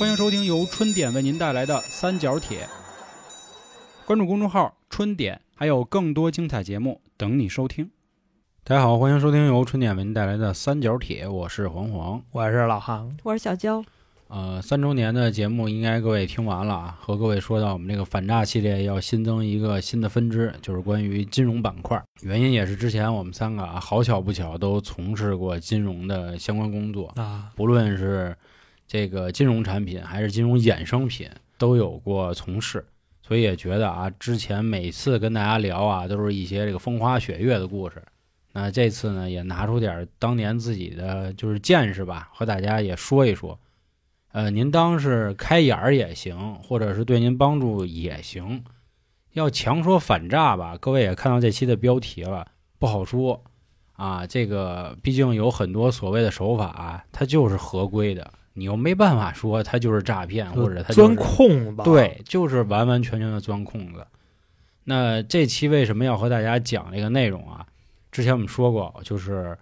欢迎收听由春点为您带来的三角铁。关注公众号“春点”，还有更多精彩节目等你收听。大家好，欢迎收听由春点为您带来的三角铁，我是黄黄。我是老韩，我是小焦，呃，三周年的节目应该各位听完了啊，和各位说到我们这个反诈系列要新增一个新的分支，就是关于金融板块。原因也是之前我们三个啊，好巧不巧都从事过金融的相关工作，啊，不论是这个金融产品还是金融衍生品，都有过从事，所以也觉得啊，之前每次跟大家聊啊，都是一些这个风花雪月的故事。那这次呢，也拿出点当年自己的就是见识吧，和大家也说一说。呃，您当是开眼儿也行，或者是对您帮助也行。要强说反诈吧，各位也看到这期的标题了，不好说啊。这个毕竟有很多所谓的手法、它就是合规的，你又没办法说他就是诈骗，或者他、就是、钻空子，，对，就是完完全全的钻空子。那这期为什么要和大家讲这个内容啊？之前我们说过，就是，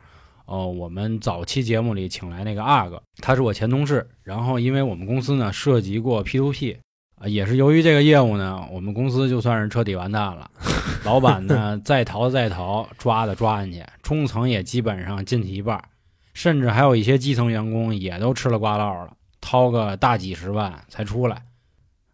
呃，我们早期节目里请来那个阿哥，他是我前同事。然后，因为我们公司呢涉及过 P to P，啊、也是由于这个业务呢，我们公司就算是彻底完蛋了。老板呢 再逃再逃，抓的抓进去，中层也基本上进去一半儿，甚至还有一些基层员工也都吃了瓜落了，掏个大几十万才出来。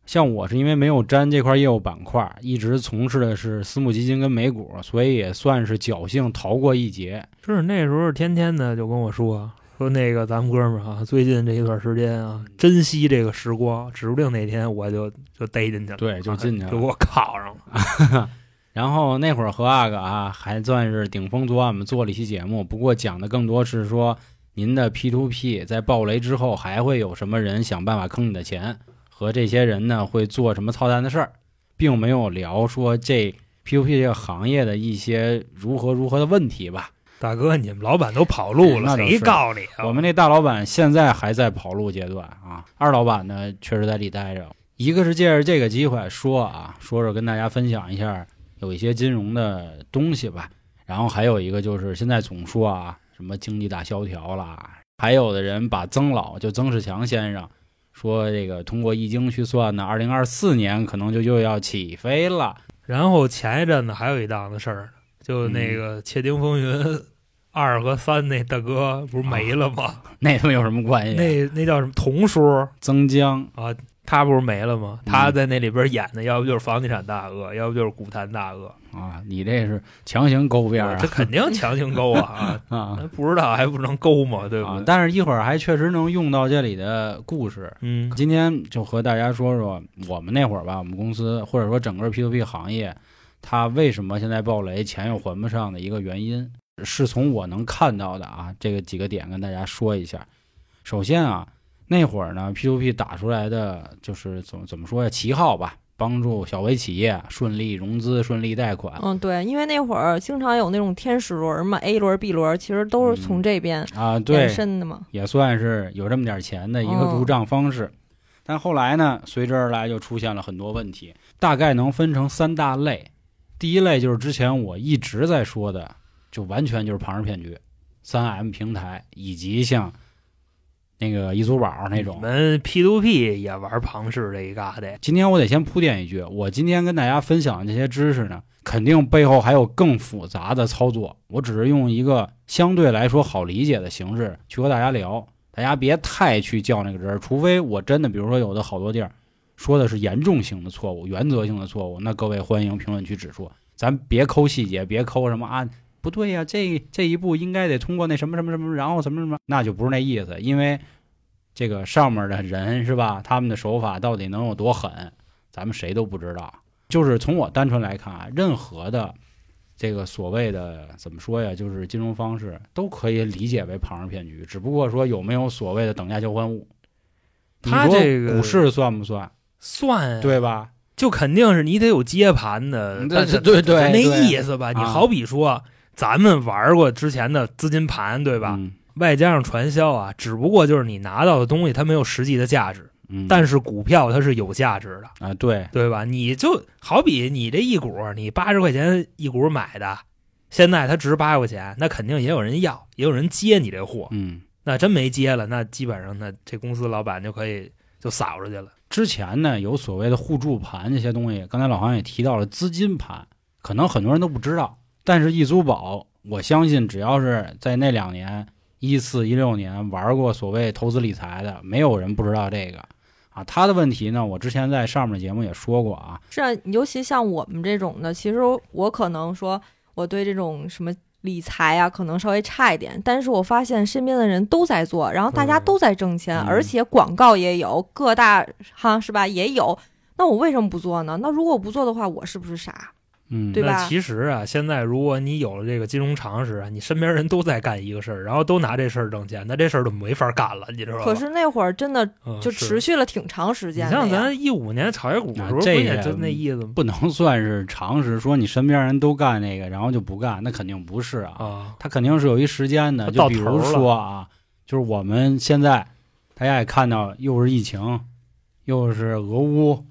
像我是因为没有沾这块业务板块，一直从事的是私募基金跟美股，所以也算是侥幸逃过一劫。是那时候天天的就跟我说说那个咱们哥们儿啊，最近这一段时间啊，珍惜这个时光，指不定哪天我就就逮进去了，对就进去了 给我铐上了。然后那会儿和阿哥啊，还算是顶风作案，我们做了一期节目，不过讲的更多是说您的 P to P 在暴雷之后，还会有什么人想办法坑你的钱，和这些人呢会做什么操蛋的事儿，并没有聊说这 P to P 这个行业的一些如何如何的问题吧。大哥，你们老板都跑路了，那谁告你啊？我们那大老板现在还在跑路阶段啊，二老板呢确实在里待着。一个是借着这个机会说啊，说说跟大家分享一下有一些金融的东西吧。然后还有一个就是现在总说啊，什么经济大萧条啦，还有的人把曾老就曾仕强先生说这个通过易经去算呢，二零二四年可能就又要起飞了。然后前一阵子还有一档子事儿，就那个《窃听风云》二和三那大哥不是没了吗？那他妈有什么关系？那那叫什么童叔曾江啊？他不是没了吗？嗯他在那里边演的，要不就是房地产大鳄，要不就是股坛大鳄。啊，你这是强行勾边儿啊这肯定强行勾啊！啊！那不知道还不能勾吗？对吧啊？，但是一会儿还确实能用到这里的故事。嗯今天就和大家说说我们那会儿吧，我们公司或者说整个 P to P 行业，它为什么现在暴雷，钱又还不上的一个原因，是从我能看到的啊，这个几个点跟大家说一下。首先啊，那会儿呢，P to P 打出来的就是怎么怎么说呀，旗号吧，帮助小微企业顺利融资、顺利贷款嗯，对，因为那会儿经常有那种天使轮嘛，A 轮、B 轮，其实都是从这边啊，延对，伸的嘛。也算是有这么点钱的一个哦入账方式。但后来呢，随之而来就出现了很多问题，大概能分成三大类。第一类就是之前我一直在说的，就完全就是庞氏骗局，三 M 平台以及像那个易租宝那种你。们 P to P 也玩庞氏这一嘎达，今天我得先铺垫一句，我今天跟大家分享的这些知识呢，肯定背后还有更复杂的操作。我只是用一个相对来说好理解的形式去和大家聊，大家别太去较那个真儿，除非我真的，比如说有的好多地儿说的是严重性的错误、原则性的错误，那各位欢迎评论区指出，咱别抠细节，别抠什么啊。不对呀、这这一步应该得通过那什么什么什么，然后什么什么，那就不是那意思，因为这个上面的人是吧？他们的手法到底能有多狠，咱们谁都不知道。就是从我单纯来看啊，任何的这个所谓的怎么说呀，就是金融方式都可以理解为庞氏骗局，只不过说有没有所谓的等价交换物。他这个股市算不算？算对吧？就肯定是你得有接盘的，对对对那意思吧。你啊好比说，咱们玩过之前的资金盘，对吧？嗯外加上传销啊，只不过就是你拿到的东西它没有实际的价值，嗯，但是股票它是有价值的，啊，对，对吧？你就好比你这一股，你八十块钱一股买的，现在它值八块钱，那肯定也有人要，也有人接你这货。嗯，那真没接了，那基本上那这公司老板就可以就撒出去了。之前呢，有所谓的互助盘这些东西，刚才老黄也提到了资金盘，可能很多人都不知道。但是易租宝，我相信只要是在那两年一四一六年玩过所谓投资理财的，没有人不知道这个啊。他的问题呢，我之前在上面的节目也说过啊，是啊，尤其像我们这种的，其实我可能说我对这种什么理财啊，可能稍微差一点，但是我发现身边的人都在做，然后大家嗯都在挣钱，嗯而且广告也有，各大哈是吧也有。那我为什么不做呢？那如果我不做的话，我是不是傻？嗯，对吧那其实啊，现在如果你有了这个金融常识啊，你身边人都在干一个事儿，然后都拿这事儿挣钱，那这事儿就没法干了，你知道吧？可是那会儿真的嗯就持续了挺长时间的呀。像咱一五年炒业股的时候，不啊这也就那意思吗？不能算是常识，说你身边人都干那个，然后就不干，那肯定不是啊。啊，他肯定是有一时间的，就比如说啊，就是我们现在大家也看到，又是疫情，又是俄乌，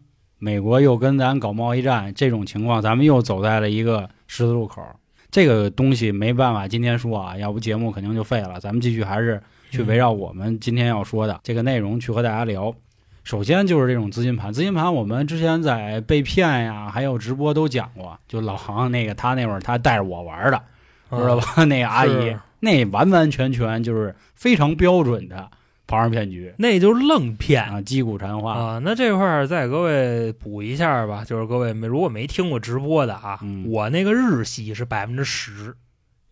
美国又跟咱搞贸易战，这种情况，咱们又走在了一个十字路口。这个东西没办法，今天说啊，要不节目肯定就废了。咱们继续还是去围绕我们今天要说的这个内容去和大家聊。首先就是这种资金盘，资金盘我们之前在被骗呀，还有直播都讲过。就老航那个，他那会儿他带着我玩的，知道吧？那个阿姨，那完完全全就是非常标准的庞氏骗局那就是愣骗啊，击鼓传花。啊。那这块儿再各位补一下吧，就是各位没如果没听过直播的啊，嗯我那个日息是百分之十。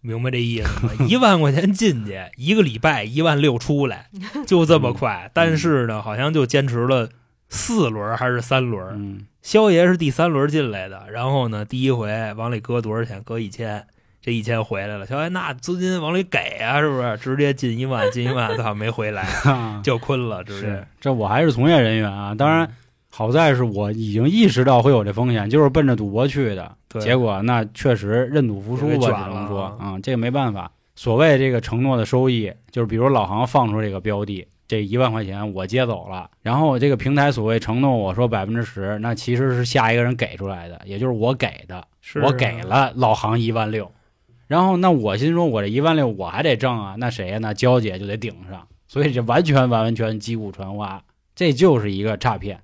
明白这意思吗？一万块钱进去，一个礼拜一万六出来，就这么快。但是呢，好像就坚持了四轮还是三轮，嗯肖爷是第三轮进来的，然后呢，第一回往里搁多少钱？搁一千，这一千回来了。肖爷那资金往里给啊，是不是？直接进一万，进一万，他，没回来，哈，就困了，直接是。这我还是从业人员啊，当然好在是我已经意识到会有这风险，就是奔着赌博去的。对结果那确实认赌服输吧，只能说啊啊、这个没办法。所谓这个承诺的收益，就是比如老行放出这个标的，这一万块钱我接走了，然后这个平台所谓承诺我说百分之十，那其实是下一个人给出来的，也就是我给的，是啊我给了老行一万六，然后那我心说我这一万六我还得挣啊，那谁呀？那娇姐就得顶上，所以这完全完完全击鼓传花，这就是一个诈骗，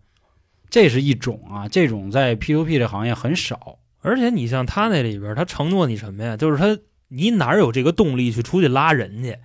这是一种啊，这种在 P to P 这行业很少。而且你像他那里边，他承诺你什么呀？就是他，你哪有这个动力去出去拉人去？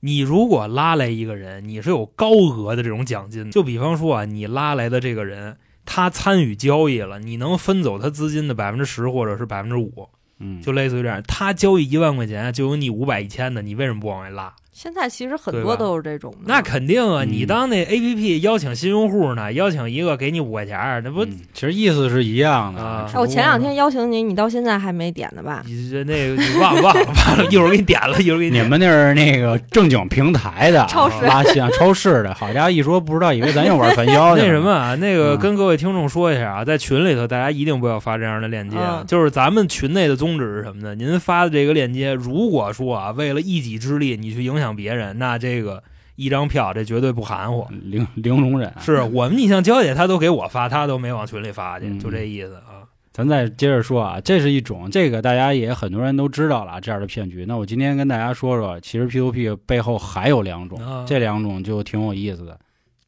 你如果拉来一个人，你是有高额的这种奖金。就比方说啊，你拉来的这个人，他参与交易了，你能分走他资金的百分之十或者是百分之五，嗯，就类似于这样。他交易一万块钱，就有你五百一千的，你为什么不往外拉？现在其实很多都是这种的。那肯定啊！嗯你当那 A P P 邀请新用户呢，邀请一个给你五块钱儿，那不、嗯其实意思是一样的。啊哎，我前两天邀请你，你到现在还没点呢吧？你这那个你忘了忘了忘了，一会儿给你点了，一会儿给你点。你们那是那个正经平台的超市拉线超市的，好家伙，一说不知道，以为咱又玩传销去。那什么啊，那个嗯跟各位听众说一下啊，在群里头大家一定不要发这样的链接，就是咱们群内的宗旨是什么呢？您发的这个链接，如果说啊，为了一己之力你去影响别人，那这个一张票这绝对不含糊。零零容忍，是我们，你像娇姐她都给我发，她都没往群里发去，嗯就这意思啊。咱再接着说啊，这是一种，这个大家也很多人都知道了这样的骗局。那我今天跟大家说说，其实 P to P 背后还有两种，啊这两种就挺有意思的。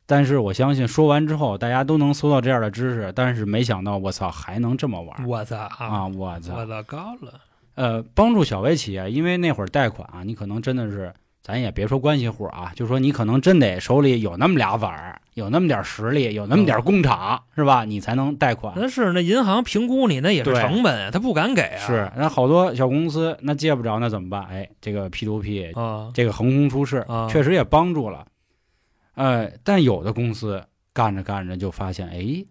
但是我相信说完之后，大家都能搜到这样的知识，但是没想到，我操，还能这么玩我操啊！我操，我操，高了。呃，帮助小微企业，因为那会儿贷款啊，你可能真的是，咱也别说关系户啊，就说你可能真得手里有那么俩碗儿，有那么点实力，有那么点工厂，是吧？你才能贷款。那是那银行评估你那也是成本啊，他不敢给啊。是，那好多小公司那借不着，那怎么办？哎，这个 P to P 啊，这个横空出世，啊确实也帮助了。呃，但有的公司干着干着就发现，哎，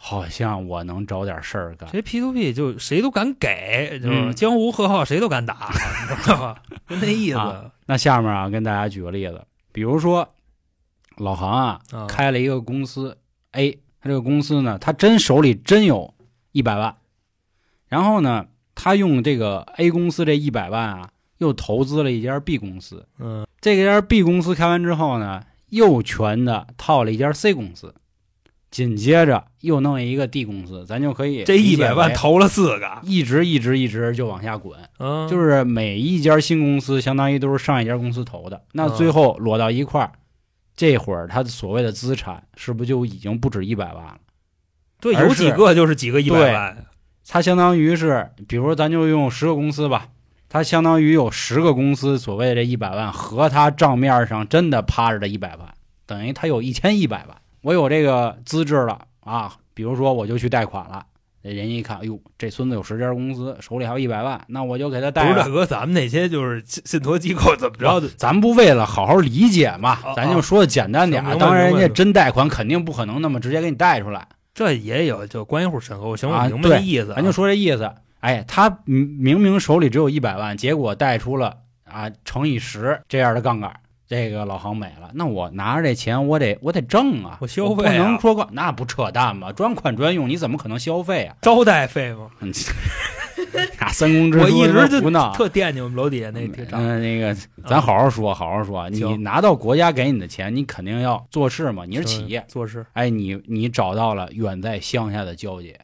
好像我能找点事儿干。这 P to P 就谁都敢给，就是嗯江湖贺号谁都敢打，你知道吧？就那意思。啊那下面啊，跟大家举个例子，比如说老杭啊，啊开了一个公司 A，他这个公司呢，他真手里真有一百万，然后呢，他用这个 A 公司这一百万啊，又投资了一家 B 公司，嗯，这个家 B 公司开完之后呢，又全的套了一家 C 公司，紧接着又弄一个 D 公司，咱就可以这一百万投了四个，一直一直一直就往下滚，嗯，就是每一家新公司相当于都是上一家公司投的，那嗯最后摞到一块儿，这会儿他所谓的资产是不是就已经不止一百万了？对，有几个就是几个一百对万，它相当于是，比如说咱就用十个公司吧，它相当于有十个公司所谓的这一百万和它账面上真的趴着的一百万，等于它有一千一百万。我有这个资质了啊，比如说我就去贷款了，人家一看，哎呦，这孙子有十家公司，手里还有一百万，那我就给他贷不。是大哥，咱们那些就是信信托机构怎么着的？咱不为了好好理解嘛哦，咱就说的简单点当然，人家真贷款肯定不可能那么直接给你贷出来。这也有就关系户审核，行，我啊明白这意思啊。咱就说这意思。哎，他明明明手里只有一百万，结果贷出了啊乘以十这样的杠杆，这个老行美了。那我拿着这钱，我得我得挣啊，我消费啊不能说个那不扯淡吗？专款专用，你怎么可能消费啊？招待费嘛，嗯 俩三公之我一直就。特惦记我们楼底下那挺长。嗯，那个咱好好说，好好说。你拿到国家给你的钱，你肯定要做事嘛。你是企业，做事，哎，你你找到了远在乡下的娇姐，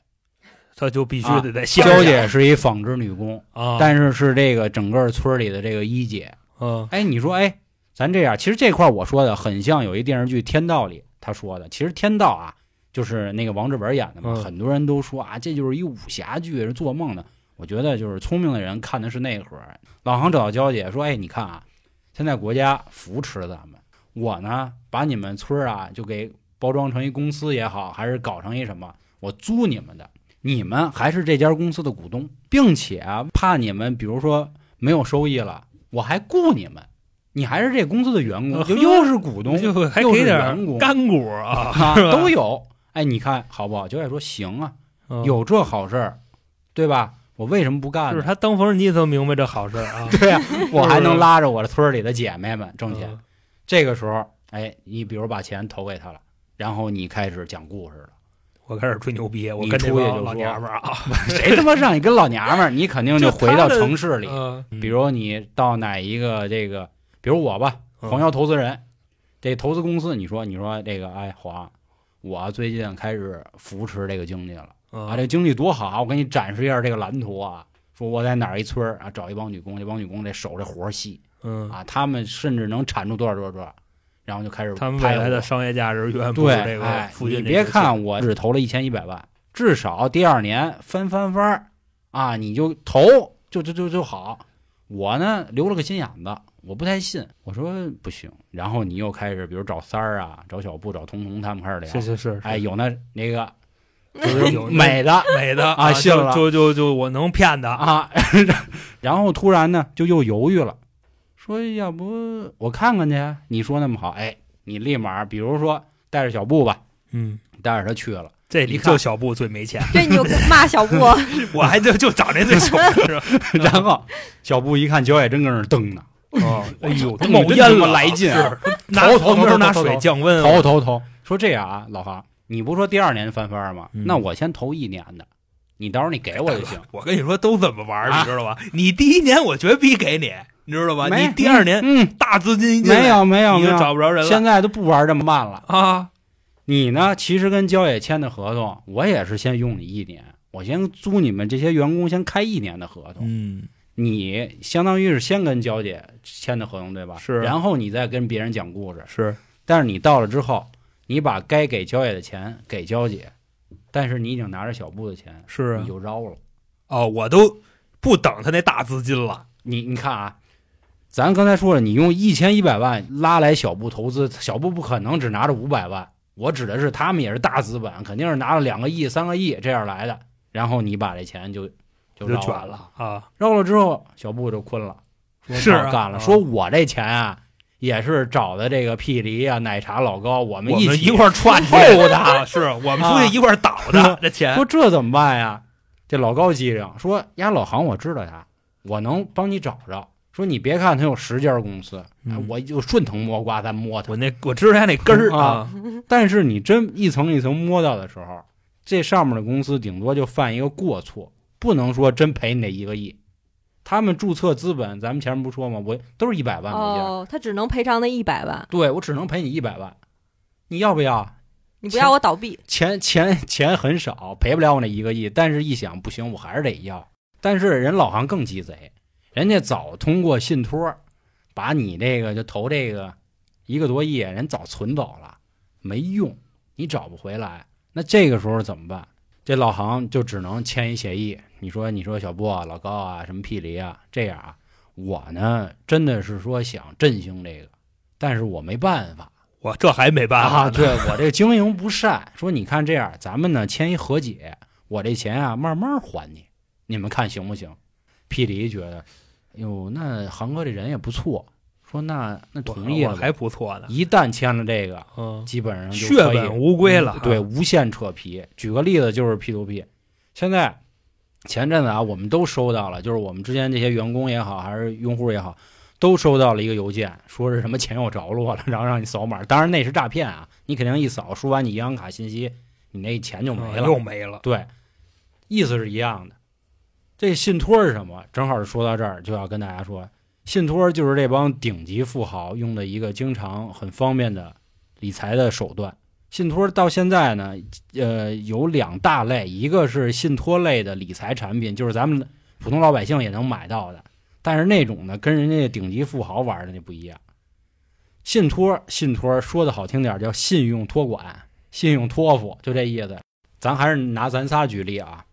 他就必须啊得在乡娇下姐是一纺织女工，啊，但是是这个整个村里的这个一姐。嗯哎，你说，哎，咱这样，其实这块我说的很像有一电视剧《天道》里他说的，其实《天道》啊，就是那个王志文演的嘛，嗯很多人都说啊，这就是一武侠剧，是做梦的。我觉得就是聪明的人看的是内核。老航找到娇姐说，哎，你看啊，现在国家扶持咱们，我呢把你们村啊就给包装成一公司也好，还是搞成一什么，我租你们的，你们还是这家公司的股东，并且啊，怕你们比如说没有收益了，我还雇你们，你还是这公司的员工，呃 就又是股东，就是给点干股啊，啊都有。哎，你看好不好？九姐说行啊，嗯有这好事儿，对吧？我为什么不干呢？就是他当缝纫机都明白这好事儿啊，对呀、我还能拉着我的村里的姐妹们挣钱。嗯这个时候，哎，你比如把钱投给他了，然后你开始讲故事了。我开始吹牛逼，我你跟出去就老娘们儿啊，谁他妈让你跟老娘们儿？你肯定就回到城市里。嗯比如你到哪一个这个，比如我吧，嗯黄瑶投资人，这投资公司，你说你说这个，哎，黄，我最近开始扶持这个经济了嗯啊，这经济多好啊！我给你展示一下这个蓝图啊。说我在哪儿一村儿啊，找一帮女工，这帮女工这手这活细嗯，啊，他们甚至能产出多少多少多少，然后就开始他们未来的商业价值远不这个哎，附近你别看我只投了一千一百万，至少第二年翻翻番儿啊，你就投就就就就好。我呢留了个心眼子，我不太信，我说不行。然后你又开始，比如找三儿啊，找小布，找彤彤他们开始聊。是是是，哎，有那那个 就是 美的 美的啊信了就就就就我能骗的，啊，然后突然呢就又犹豫了，说要不我看看去？你说那么好，哎，你立马比如说带着小布吧，嗯，带着他去了。这里一看就小布最没钱，这你就骂小布，我还就就找那最小布是吧？然后小布一看焦野真跟那蹬呢，哦，哎呦，蹬冒烟了，来劲啊是拿头头旁边拿水降温，头头头，说这样啊，老杭，你不说第二年翻番吗？嗯那我先投一年的，你到时候你给我就行。我跟你说都怎么玩你知道吧？你第一年我绝逼给你，你知道吧？你第二年嗯，大资金一进没有没有你就没有，找不着人了。现在都不玩这么慢了。啊，你呢，其实跟焦野签的合同，我也是先用你一年，我先租你们这些员工先开一年的合同。嗯，你相当于是先跟娇姐签的合同，对吧？是然后你再跟别人讲故事。是但是你到了之后，你把该给娇姐的钱给娇姐，但是你已经拿着小布的钱，是啊你，就绕了。哦，我都不等他那大资金了，你你看啊，咱刚才说了，你用一千一百万拉来小布投资，小布不可能只拿着五百万。我指的是他们也是大资本，肯定是拿了两个亿、三个亿这样来的。然后你把这钱就就绕就卷了啊，绕了之后，小布就困了，说是干了，啊说我这钱啊也是找的这个屁梨啊、奶茶老高，我们一起一块儿串去凑的啊，是我们出去一块儿倒的这钱说这怎么办呀？这老高机灵，说呀，老行我知道他，我能帮你找着。说你别看他有十家公司，我就顺藤摸瓜咱摸他。我那我知道他那根儿啊，但是你真一层一层摸到的时候，这上面的公司顶多就犯一个过错，不能说真赔你那一个亿。他们注册资本，咱们前面不说吗？我都是一百万每家，哦，他只能赔偿那一百万，对我只能赔你一百万，你要不要？你不要我倒闭，钱钱钱很少，赔不了我那一个亿，但是一想不行，我还是得要。但是人老行更鸡贼，人家早通过信托，把你这个就投这个一个多亿人早存走了，没用，你找不回来。那这个时候怎么办？这老行就只能签一协议。你说，你说小布啊、老高啊、什么霹雳啊，这样啊，我呢真的是说想振兴这个，但是我没办法我这还没办法啊，对我这经营不善。说你看这样，咱们呢签一和解，我这钱啊慢慢还你，你们看行不行？霹雳觉得，哟，那航哥这人也不错，说那那同意了还不错的，一旦签了这个，嗯，基本上就血本无归了，对，，无限扯皮。举个例子，就是 P to P，现在前阵子啊，我们都收到了，就是我们之间这些员工也好，还是用户也好，都收到了一个邮件，说是什么钱有着落了，然后让你扫码。当然那是诈骗啊，你肯定一扫，输完你银行卡信息，你那钱就没了。嗯 又没了，对，意思是一样的。这信托是什么？正好说到这儿，就要跟大家说，信托就是这帮顶级富豪用的一个经常很方便的理财的手段。信托到现在呢，呃，有两大类，一个是信托类的理财产品，就是咱们普通老百姓也能买到的，但是那种呢，跟人家顶级富豪玩的那不一样。信托，信托说的好听点儿叫信用托管、信用托付，就这意思。咱还是拿咱仨举例啊，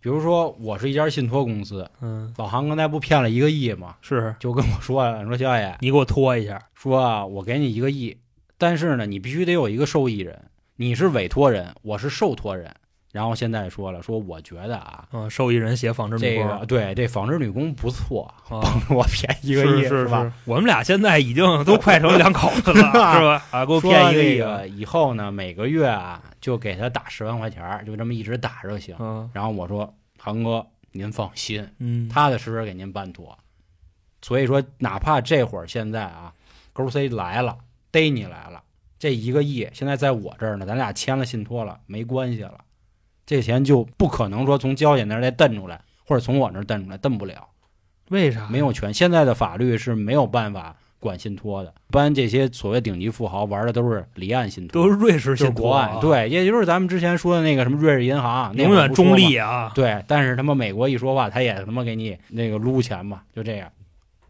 比如说我是一家信托公司，嗯，老韩刚才不骗了一个亿吗？是就跟我说了，说肖爷你给我托一下，说啊，我给你一个亿，但是呢，你必须得有一个受益人，你是委托人，我是受托人。然后现在说了，说我觉得啊，嗯，受益人写纺织女这工个对这纺织女工不错，啊帮着我 骗一个亿是吧？？我们俩现在已经都快成两口子了，是吧？啊，给我说骗一个亿这，个以后呢，每个月啊就给他打十万块钱儿，就这么一直打就行。嗯然后我说，航哥您放心，嗯，踏踏实实给您办妥。所以说，哪怕这会儿现在啊，勾 C 来了，逮你来了，这一个亿现在在我这儿呢，咱俩签了信托了，没关系了，这钱就不可能说从交姐那儿再蹬出来，或者从我那儿蹬出来，蹬不了，为啥没有权。现在的法律是没有办法管信托的，一般这些所谓顶级富豪玩的都是离岸信托，都是瑞士就是信托国外，啊，对，也就是咱们之前说的那个什么瑞士银行，永远中立啊，对，但是他妈美国一说话，他也他妈给你那个撸钱嘛，就这样。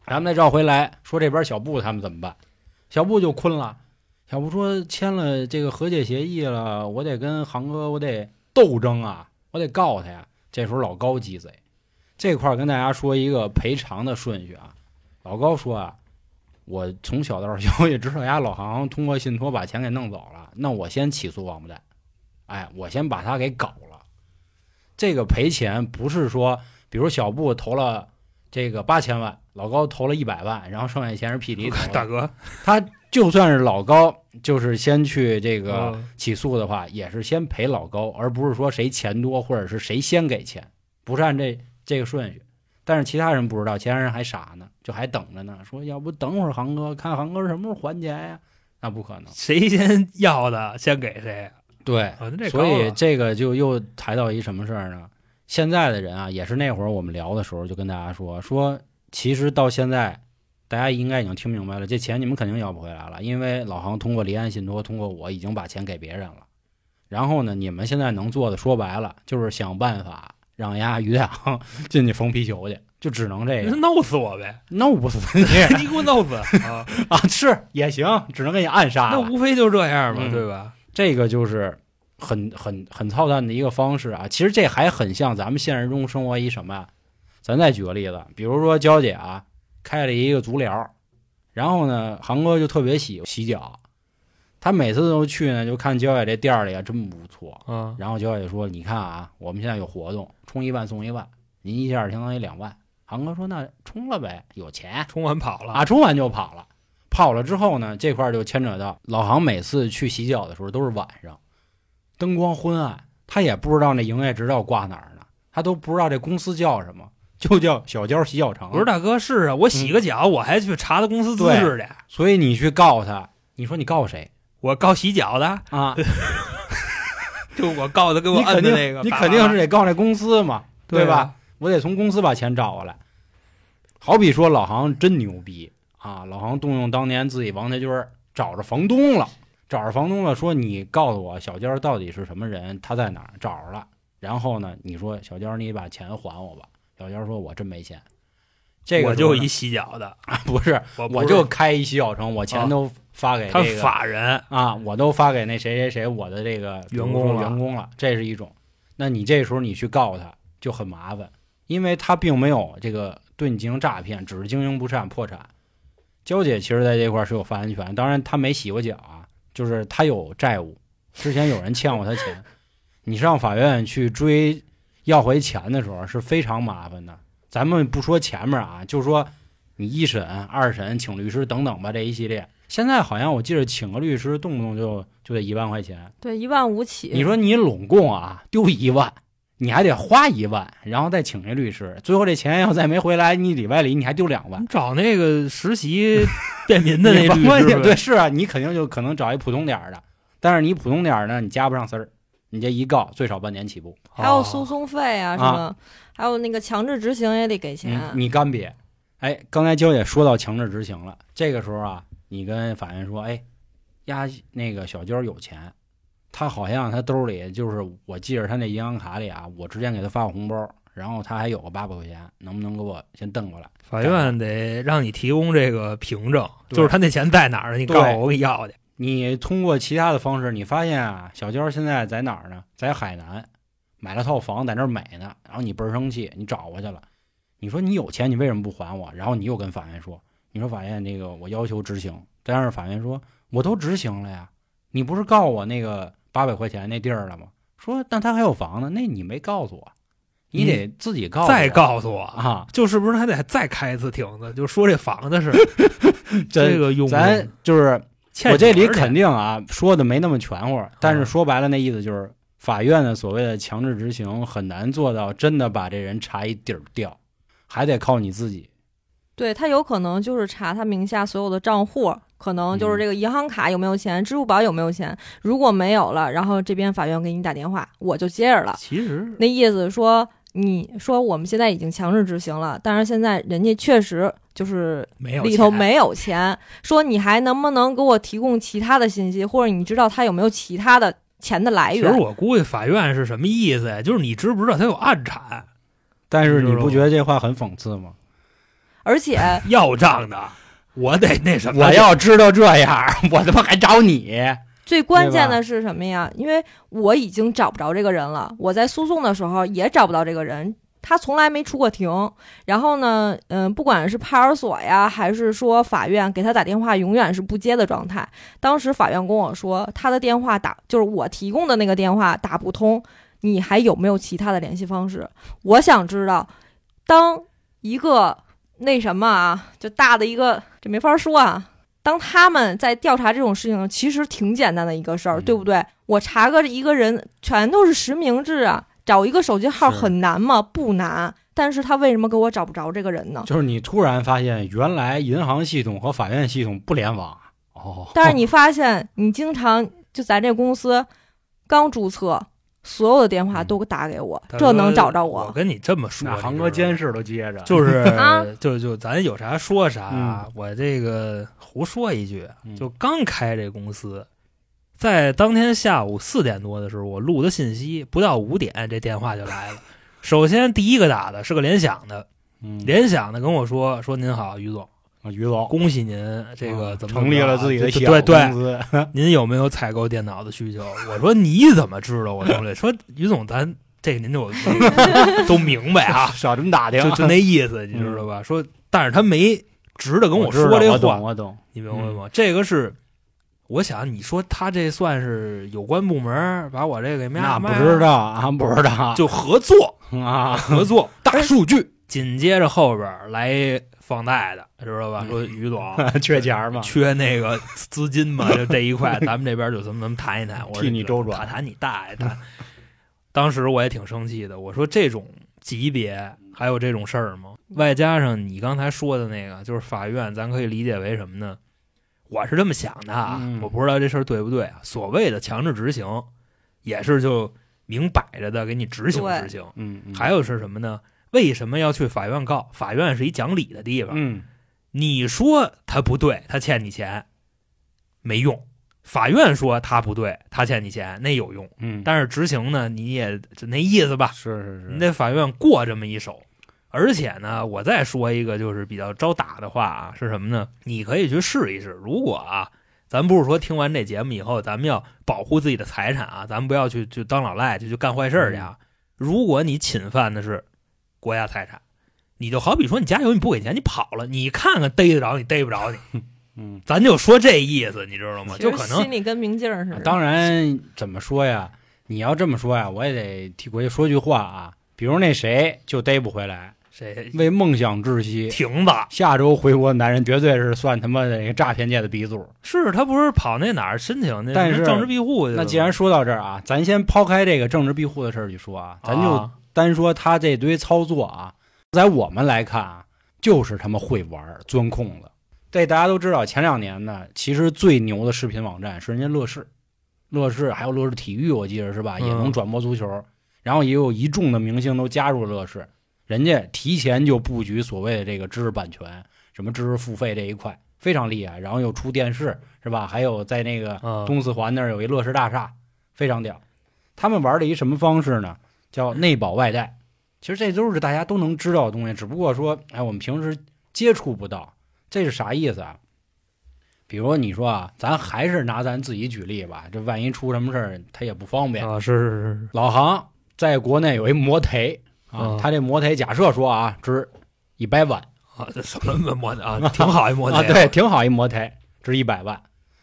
咱们再绕回来说这边小布他们怎么办？小布就困了。小布说签了这个和解协议了，我得跟航哥我得斗争啊，我得告他呀。这时候老高鸡贼，这块跟大家说一个赔偿的顺序啊。老高说啊，我从小道消息知道家老航通过信托把钱给弄走了，那我先起诉王八蛋，哎，我先把他给搞了。这个赔钱不是说，比如小布投了这个八千万，老高投了一百万，然后剩下钱是 P 迪投。大哥，他就算是老高，就是先去这个嗯起诉的话，也是先赔老高，而不是说谁钱多或者是谁先给钱，不是按这这个顺序。但是其他人不知道，其他人还傻呢，就还等着呢，说要不等会儿航哥看航哥什么时候还钱呀？那不可能。谁先要的先给谁，对，啊，所以这个就又抬到一什么事儿呢？现在的人啊，也是那会儿我们聊的时候就跟大家说说，其实到现在，大家应该已经听明白了，这钱你们肯定要不回来了，因为老航通过离岸信托，通过我已经把钱给别人了。然后呢，你们现在能做的，说白了就是想办法让丫于太行进去缝皮球去，就只能这个，弄死我呗，弄不死你 你给我弄死啊！啊！是也行，只能给你暗杀那。无非就这样嘛，嗯对吧？这个就是很很很操蛋的一个方式啊。其实这还很像咱们现实中生活一什么呀？咱再举个例子，比如说娇姐啊开了一个足疗，然后呢，航哥就特别喜洗脚，他每次都去呢，就看娇姐这店儿里啊真不错。嗯，然后娇姐说：“你看啊，我们现在有活动，充一万送一万，您一下相当于两万。”航哥说：“那充了呗，有钱。”充完跑了啊，充完就跑了。跑了之后呢，这块儿就牵扯到老航每次去洗脚的时候都是晚上，灯光昏暗，他也不知道那营业执照挂哪儿呢，他都不知道这公司叫什么，就叫小娇洗脚城。我说大哥是啊，我洗个脚，我还去查他公司资质去，所以你去告他，你说你告谁我告洗脚的，啊？就我告他给我摁的那个，你肯定是得告那公司嘛，对吧？吧？我得从公司把钱找过来。好比说老航真牛逼啊！老航动用当年自己王家军找着房东了，找着房东了，说你告诉我小娇到底是什么人，他在哪儿？找着了。然后呢，你说小娇，你把钱还我吧。小娇说：“我真没钱。”这个就一洗脚的，不是，我不是我就开一洗脚城，我钱啊都发给他这个法人啊，我都发给那谁谁谁我的这个员工员工了，这是一种。那你这时候你去告他就很麻烦，因为他并没有这个对你进行诈骗，只是经营不善破产。娇姐其实在这块儿是有发言权，当然她没洗过脚啊，就是他有债务，之前有人欠过他钱，你上法院去追要回钱的时候是非常麻烦的。咱们不说前面啊，就说你一审、二审请律师等等吧，这一系列。现在好像我记得请个律师动不动就就得一万块钱。对，一万五起。你说你拢共啊丢一万，你还得花一万，然后再请一律师，最后这钱要再没回来，你里外里你还丢两万你。找那个实习 便民的那律师对是啊，你肯定就可能找一普通点儿的，但是你普通点儿呢，你加不上丝儿，你这一告最少半年起步。还有哦诉讼费啊什啊么，还有那个强制执行也得给钱。嗯，你干瘪。哎，刚才娇姐说到强制执行了，这个时候啊，你跟法院说，哎，呀，那个小娇有钱，他好像他兜里就是，我记着他那银行卡里啊，我之前给他发过红包，然后他还有个八百块钱，能不能给我先瞪过来？法院得让你提供这个凭证，就是他那钱在哪儿，你告诉我，我给你要去。你通过其他的方式，你发现啊，小娇现在在哪儿呢？在海南买了套房，在那儿美呢。然后你倍儿生气，你找过去了。你说你有钱，你为什么不还我？然后你又跟法院说，你说法院那个我要求执行，但是法院说我都执行了呀，你不是告我那个八百块钱那地儿了吗？说但他还有房呢，那你没告诉我，你得自己告诉我再告诉我，啊，就是不是还得再开一次庭子？就说这房子是 这这个用咱就是我这里肯定啊说的没那么全乎，但是嗯说白了那意思就是，法院的所谓的强制执行很难做到真的把这人查一底儿掉，还得靠你自己。对他有可能就是查他名下所有的账户，可能嗯就是这个银行卡有没有钱，支付宝有没有钱。如果没有了，然后这边法院给你打电话，我就接着了。其实那意思说，你说我们现在已经强制执行了，但是现在人家确实就是没有里头没有钱，说你还能不能给我提供其他的信息，或者你知道他有没有其他的钱的来其实源？我估计法院是什么意思呀？就是你知不知道他有暗产但是你不觉得这话很讽刺吗？而且 要账的，我得那什么。我要知道这样，我他妈还找你？最关键的是什么呀？因为我已经找不着这个人了，我在诉讼的时候也找不到这个人，他从来没出过庭。然后呢，嗯，不管是派出所呀，还是说法院给他打电话，永远是不接的状态。当时法院跟我说，他的电话打就是我提供的那个电话打不通，你还有没有其他的联系方式？我想知道，当一个那什么啊，就大的一个，这没法说啊。当他们在调查这种事情，其实挺简单的一个事儿，嗯对不对？我查个一个人，全都是实名制啊，找一个手机号很难吗？不难。但是他为什么给我找不着这个人呢？就是你突然发现，原来银行系统和法院系统不联网。哦，但是你发现，你经常就咱这公司刚注册，所有的电话都打给我，这能找着我。我。跟你这么说，那航哥监视都接着，就是 啊？就就咱有啥说啥啊，我这个胡说一句，嗯。就刚开这公司，在当天下午四点多的时候，我录的信息，不到五点这电话就来了。首先第一个打的是个联想的，嗯。联想的跟我说说您好，于总，啊于总恭喜您这个怎么成立了自己的小对对公司 您有没有采购电脑的需求？我说你怎么知道我？说于总，咱这个您就 都明白啊，少这么打听，就就那意思，你知道吧？说，但是他没直的跟我说这话我懂，，我懂。你明白吗？这个是，我想你说他这算是有关部门把我这个给卖那不知道啊，不知道，就合作啊，合作。大数据紧接着后边来一放贷的，知道吧？嗯说于总 缺钱嘛，缺那个资金嘛，就这一块，咱们这边就怎么怎么谈一谈。我说替你周转谈谈你大爷谈。当时我也挺生气的，我说这种级别还有这种事儿吗？外加上你刚才说的那个，就是法院，咱可以理解为什么呢？我是这么想的啊，嗯我不知道这事儿对不对啊。所谓的强制执行，也是就明摆着的给你执行执行。嗯，嗯还有是什么呢？为什么要去法院告？法院是一讲理的地方。嗯，你说他不对，他欠你钱，没用；法院说他不对，他欠你钱，那有用。嗯，但是执行呢，你也就那意思吧，是是是，你得法院过这么一手。而且呢，我再说一个就是比较招打的话啊，是什么呢？你可以去试一试。如果啊，咱不是说听完这节目以后，咱们要保护自己的财产啊，咱们不要去去当老赖，就去干坏事儿去啊。如果你侵犯的是国家财产，你就好比说你加油你不给钱，你跑了，你看看逮得着你逮不着你，嗯，咱就说这意思，你知道吗？就可能心里跟明镜似的。当然怎么说呀？你要这么说呀，我也得替国家说句话啊。比如那谁就逮不回来，谁为梦想窒息，停吧下周回国的男人绝对是算他妈的那个诈骗界的鼻祖。是他不是跑那哪儿申请那但是政治庇护去了？那既然说到这儿啊，咱先抛开这个政治庇护的事儿去说啊，咱就啊单说他这堆操作啊，在我们来看啊，就是他妈会玩儿钻空子。这大家都知道，前两年呢，其实最牛的视频网站是人家乐视，乐视还有乐视体育，我记得是吧？嗯也能转播足球，然后也有一众的明星都加入了乐视，人家提前就布局所谓的这个知识版权，什么知识付费这一块非常厉害，然后又出电视是吧？还有在那个嗯东四环那儿有一乐视大厦，非常屌。他们玩的一什么方式呢？叫内保外贷。其实这都是大家都能知道的东西，只不过说，哎，我们平时接触不到。这是啥意思啊？比如你说啊，咱还是拿咱自己举例吧，这万一出什么事儿，他也不方便。啊，是是是，老杭在国内有一摩台啊嗯，他这摩台假设说啊，值一百万啊，这什么摩台啊，挺好一摩 啊，的，对，挺好一摩台，值一百万。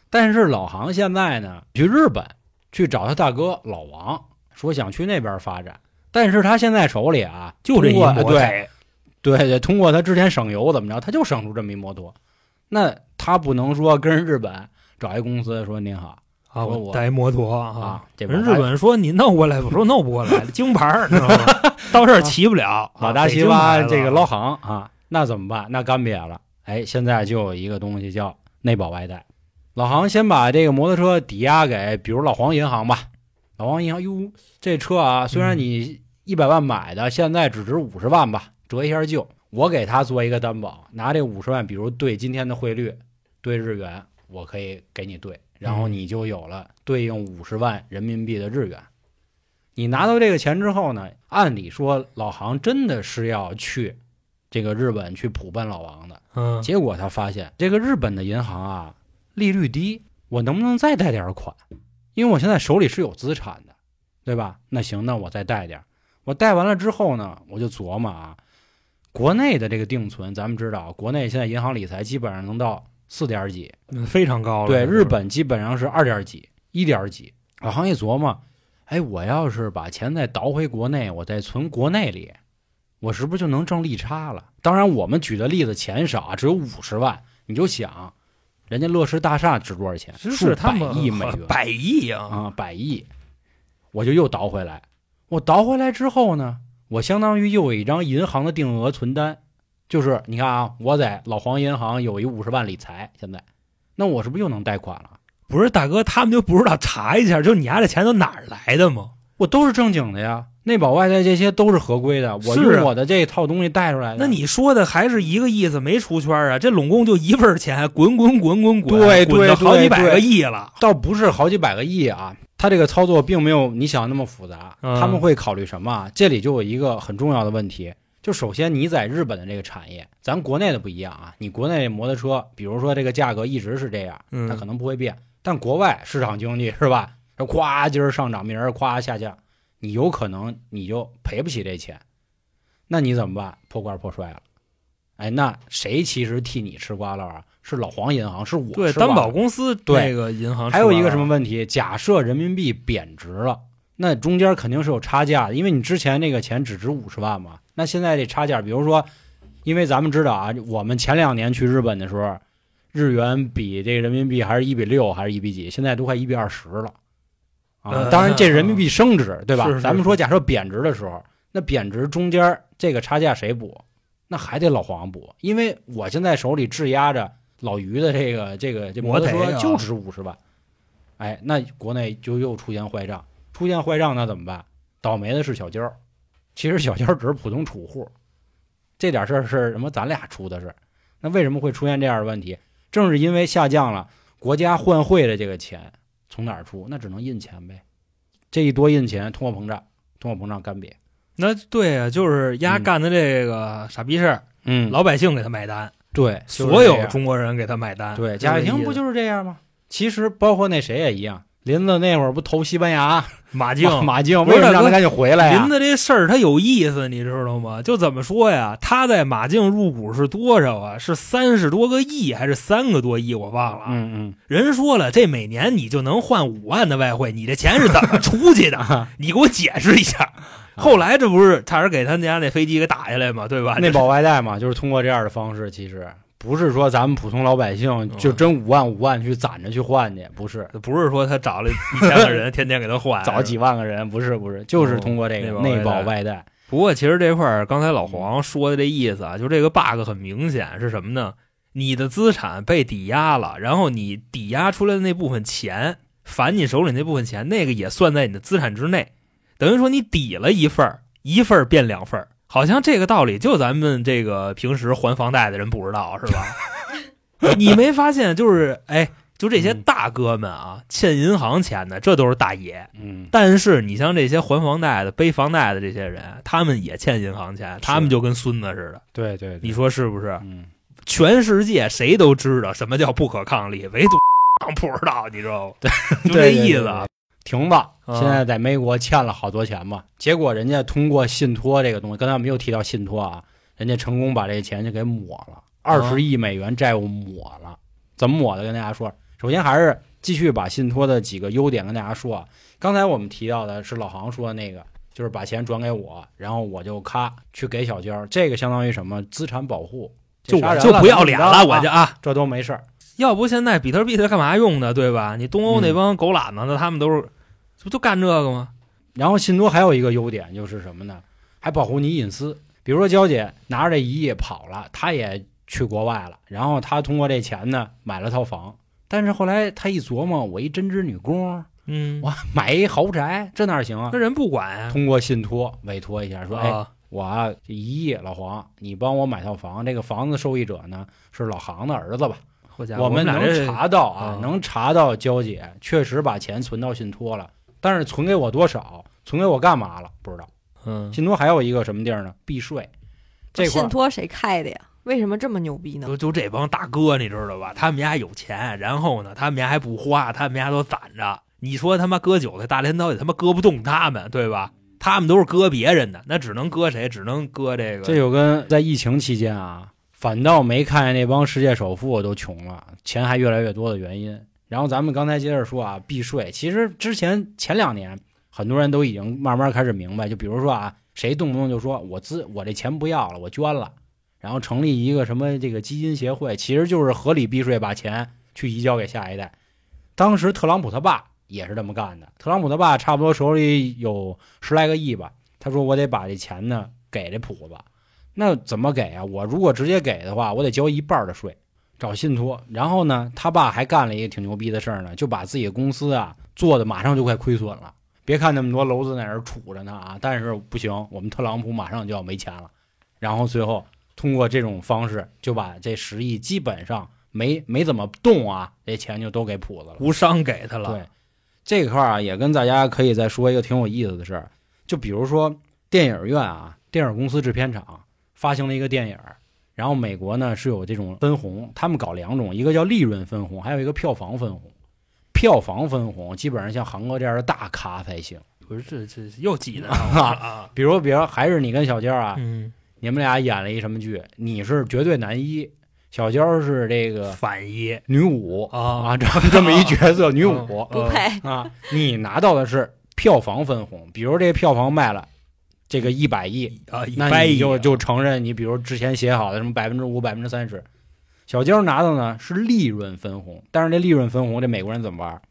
但是老杭现在呢，去日本去找他大哥老王，说想去那边发展，但是他现在手里啊，就这一摩托对对对，通过他之前省油怎么着，他就省出这么一摩托。那他不能说跟人日本找一公司说您好啊，说我我带一摩托啊。啊，这人日本说你弄过来，我说弄不过来，京牌儿，知道吗？到这儿骑不了。老大西啊北京牌子瓜这个老行啊，那怎么办？那干瘪了。哎，现在就有一个东西叫内保外贷。老行先把这个摩托车抵押给，比如老黄银行吧。老王一想，哟，这车啊，虽然你一百万买的，现在只值五十万吧，折一下旧。我给他做一个担保，拿这五十万，比如兑今天的汇率，兑日元，我可以给你兑，然后嗯你就有了对应五十万人民币的日元。你拿到这个钱之后呢，按理说老杭真的是要去这个日本去普奔老王的，嗯，结果他发现这个日本的银行啊利率低，我能不能再贷点款？因为我现在手里是有资产的，对吧？那行，那我再贷点。我贷完了之后呢，我就琢磨啊，国内的这个定存，咱们知道，国内现在银行理财基本上能到四点几，嗯非常高了。对，日本基本上是二点几、一点几。老行一琢磨，哎，我要是把钱再倒回国内，我再存国内里，我是不是就能挣利差了？当然，我们举的例子钱少啊，只有五十万，你就想，人家乐视大厦值多少钱？是数百是他们亿美元，百亿啊！啊，百亿，我就又倒回来。我倒回来之后呢，我相当于又有一张银行的定额存单，就是你看啊，我在老黄银行有一五十万理财，现在，那我是不是又能贷款了？不是大哥，他们就不知道查一下，就你家这钱都哪儿来的吗？我都是正经的呀，内保外贷这些都是合规的，我用我的这套东西带出来的。那你说的还是一个意思没出圈啊？这拢共就一份钱，滚滚滚滚滚，对对滚到好几对对百个亿了。倒不是好几百个亿啊，他这个操作并没有你想那么复杂。嗯他们会考虑什么啊？这里就有一个很重要的问题，就首先你在日本的这个产业，咱国内的不一样啊。你国内摩托车，比如说这个价格一直是这样，嗯它可能不会变，但国外市场经济是吧？这咵今儿上涨，明儿咵下降，你有可能你就赔不起这钱，那你怎么办？破罐破摔了。哎，那谁其实替你吃瓜了啊？是老黄银行，是我对，担保公司对那个银行还有一个什么问？问题？假设人民币贬值了，那中间肯定是有差价的，因为你之前那个钱只值五十万嘛，那现在这差价，比如说，因为咱们知道啊，我们前两年去日本的时候，日元比这个人民币还是一比六，还是一比几，现在都快一比二十了。啊，呃当然这人民币升值，对吧？是是咱们说假设贬值的时候，那贬值中间这个差价谁补？那还得老黄补，因为我现在手里质押着老于的这个这个这摩托摩托啊车就值五十万，哎，那国内就又出现坏账，出现坏账那怎么办？倒霉的是小娇，其实小娇只是普通储户，这点事儿是什么？咱俩出的事儿。那为什么会出现这样的问题？正是因为下降了，国家换汇的这个钱从哪儿出？那只能印钱呗。这一多印钱，通货膨胀，通货膨胀干瘪。那对啊，就是丫嗯干的这个傻逼事儿，嗯老百姓给他买单，对，就是所有中国人给他买单。对贾跃亭不就是这样吗？其实包括那谁也一样，林子那会儿不投西班牙 马竞马 马竞，不是大哥为什么让他赶紧回来呀林？子这事儿他有意思，你知道吗？就怎么说呀？他在马竞入股是多少啊？是三十多个亿还是三个多亿？我忘了。嗯嗯，人说了，这每年你就能换五万的外汇，你这钱是怎么出去的？你给我解释一下。后来这不是差点给他家那飞机给打下来嘛，对吧？内保外贷嘛，就是通过这样的方式，其实不是说咱们普通老百姓就真五万五万去攒着去换去，不是。不是说他找了一千个人，天天给他换，找几万个人，不是不是，就是通过这个内保内保外外贷。不过其实这块儿，刚才老黄说的这意思啊，就这个 bug 很明显是什么呢？你的资产被抵押了，然后你抵押出来的那部分钱，返你手里那部分钱，那个也算在你的资产之内，等于说你抵了一份儿，一份儿变两份儿，好像这个道理就咱们这个平时还房贷的人不知道是吧？你没发现就是哎，就这些嗯大哥们啊，欠银行钱的，这都是大爷。嗯，但是你像这些还房贷的、背房贷的这些人，他们也欠银行钱，他们就跟孙子似的，对对，对你说是不是？嗯，全世界谁都知道什么叫不可抗力，唯独 不知道，你知道吗？就这意思啊。停吧。啊现在在美国欠了好多钱嘛，结果人家通过信托这个东西，刚才我们又提到信托啊，人家成功把这钱就给抹了，二十亿美元债务抹了。怎么抹的？跟大家说，首先还是继续把信托的几个优点跟大家说啊。刚才我们提到的是老航说的那个，就是把钱转给我，然后我就咔去给小娇，这个相当于什么资产保护，就我就不要脸了，我就啊啊，这都没事儿。要不现在比特币它干嘛用的，对吧？你东欧那帮狗懒子的，他们都是，这不都干这个吗？然后信托还有一个优点就是什么呢？还保护你隐私。比如说娇姐拿着这一亿跑了，她也去国外了，然后她通过这钱呢买了套房，但是后来她一琢磨，我一针织女工，嗯，我买一豪宅，这哪行啊那？人不管啊。通过信托委托一下，说，哎，啊，我一亿，老黄，你帮我买套房，这个房子受益者呢是老杭的儿子吧？我们能查到啊啊，能查到娇姐确实把钱存到信托了，但是存给我多少，存给我干嘛了，不知道。嗯，信托还有一个什么地儿呢？避税，这信托谁开的呀？为什么这么牛逼呢？就就这帮大哥，你知道吧？他们家有钱，然后呢，他们家还不花，他们家都攒着。你说他妈割韭菜大镰刀也他妈割不动他们，对吧？他们都是割别人的，那只能割谁？只能割这个。这就跟在疫情期间啊，反倒没看见那帮世界首富都穷了，钱还越来越多的原因。然后咱们刚才接着说啊，避税，其实之前前两年很多人都已经慢慢开始明白，就比如说啊，谁动不动就说我资我这钱不要了，我捐了，然后成立一个什么这个基金协会，其实就是合理避税，把钱去移交给下一代。当时特朗普他爸也是这么干的，特朗普他爸差不多手里有十来个亿吧，他说我得把这钱呢给这谱子，那怎么给啊？我如果直接给的话，我得交一半的税，找信托。然后呢，他爸还干了一个挺牛逼的事儿呢，就把自己的公司啊做的马上就快亏损了。别看那么多楼子在那儿杵着呢啊，但是不行，我们特朗普马上就要没钱了。然后最后通过这种方式，就把这十亿基本上没没怎么动啊，这钱就都给谱子了。无伤给他了。对，这块儿啊，也跟大家可以再说一个挺有意思的事儿，就比如说电影院啊，电影公司制片厂发行了一个电影儿，然后美国呢是有这种分红，他们搞两种，一个叫利润分红，还有一个票房分红。票房分红基本上像韩哥这样的大咖才行，不是这这又挤的啊啊。比如比如还是你跟小娇啊，嗯，你们俩演了一什么剧？你是绝对男一，小娇是这个反一女五啊啊，这么这么一角色，女五。不配。啊，你拿到的是票房分红，比如这票房卖了这个一百亿，啊，一那掰一你就就承认你比如之前写好的什么百分之五、百分之三十。小娇拿到呢是利润分红，但是这利润分红这美国人怎么玩？